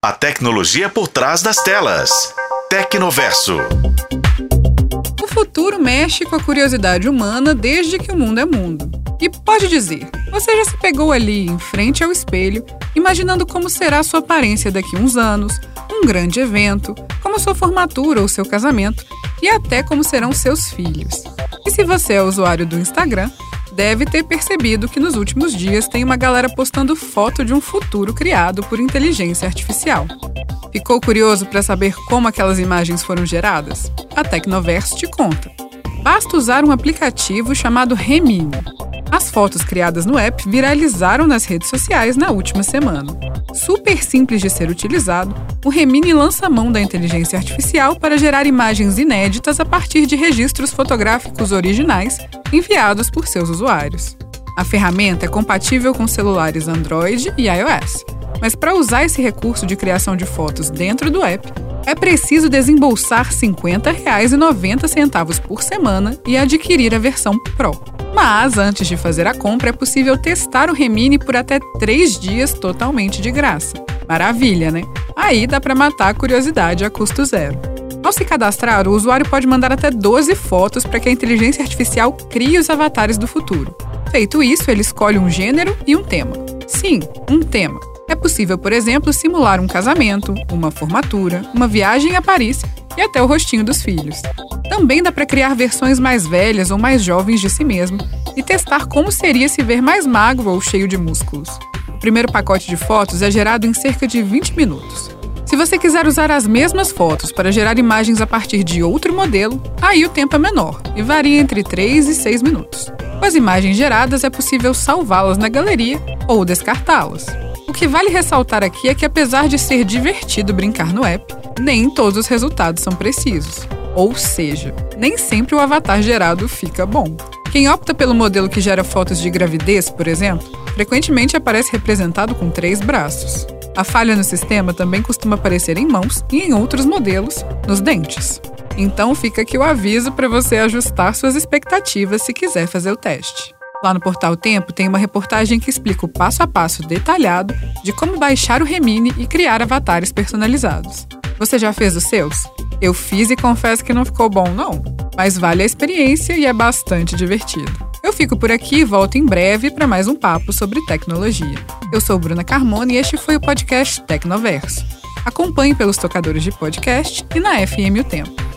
A tecnologia por trás das telas. Tecnoverso. O futuro mexe com a curiosidade humana desde que o mundo é mundo. E pode dizer, você já se pegou ali em frente ao espelho, imaginando como será sua aparência daqui a uns anos, um grande evento, como sua formatura ou seu casamento, e até como serão seus filhos. E se você é usuário do Instagram, deve ter percebido que nos últimos dias tem uma galera postando foto de um futuro criado por inteligência artificial. Ficou curioso para saber como aquelas imagens foram geradas? A Tecnoverse te conta. Basta usar um aplicativo chamado Remini. As fotos criadas no app viralizaram nas redes sociais na última semana. Super simples de ser utilizado, o Remini lança a mão da inteligência artificial para gerar imagens inéditas a partir de registros fotográficos originais enviados por seus usuários. A ferramenta é compatível com celulares Android e iOS, mas para usar esse recurso de criação de fotos dentro do app, é preciso desembolsar R$ 50,90 por semana e adquirir a versão Pro. Mas antes de fazer a compra, é possível testar o Remini por até três dias totalmente de graça. Maravilha, né? Aí dá para matar a curiosidade a custo zero. Ao se cadastrar, o usuário pode mandar até 12 fotos para que a inteligência artificial crie os avatares do futuro. Feito isso, ele escolhe um gênero e um tema. Sim, um tema. É possível, por exemplo, simular um casamento, uma formatura, uma viagem a Paris e até o rostinho dos filhos. Também dá para criar versões mais velhas ou mais jovens de si mesmo e testar como seria se ver mais magro ou cheio de músculos. O primeiro pacote de fotos é gerado em cerca de 20 minutos. Se você quiser usar as mesmas fotos para gerar imagens a partir de outro modelo, aí o tempo é menor e varia entre 3 e 6 minutos. Com as imagens geradas, é possível salvá-las na galeria ou descartá-las. O que vale ressaltar aqui é que, apesar de ser divertido brincar no app, nem todos os resultados são precisos. Ou seja, nem sempre o avatar gerado fica bom. Quem opta pelo modelo que gera fotos de gravidez, por exemplo, frequentemente aparece representado com três braços. A falha no sistema também costuma aparecer em mãos e em outros modelos, nos dentes. Então fica aqui o aviso para você ajustar suas expectativas se quiser fazer o teste. Lá no Portal Tempo tem uma reportagem que explica o passo a passo detalhado de como baixar o Remini e criar avatares personalizados. Você já fez os seus? Eu fiz e confesso que não ficou bom, não. Mas vale a experiência e é bastante divertido. Eu fico por aqui e volto em breve para mais um papo sobre tecnologia. Eu sou Bruna Carmona e este foi o podcast Tecnoverso. Acompanhe pelos tocadores de podcast e na FM O Tempo.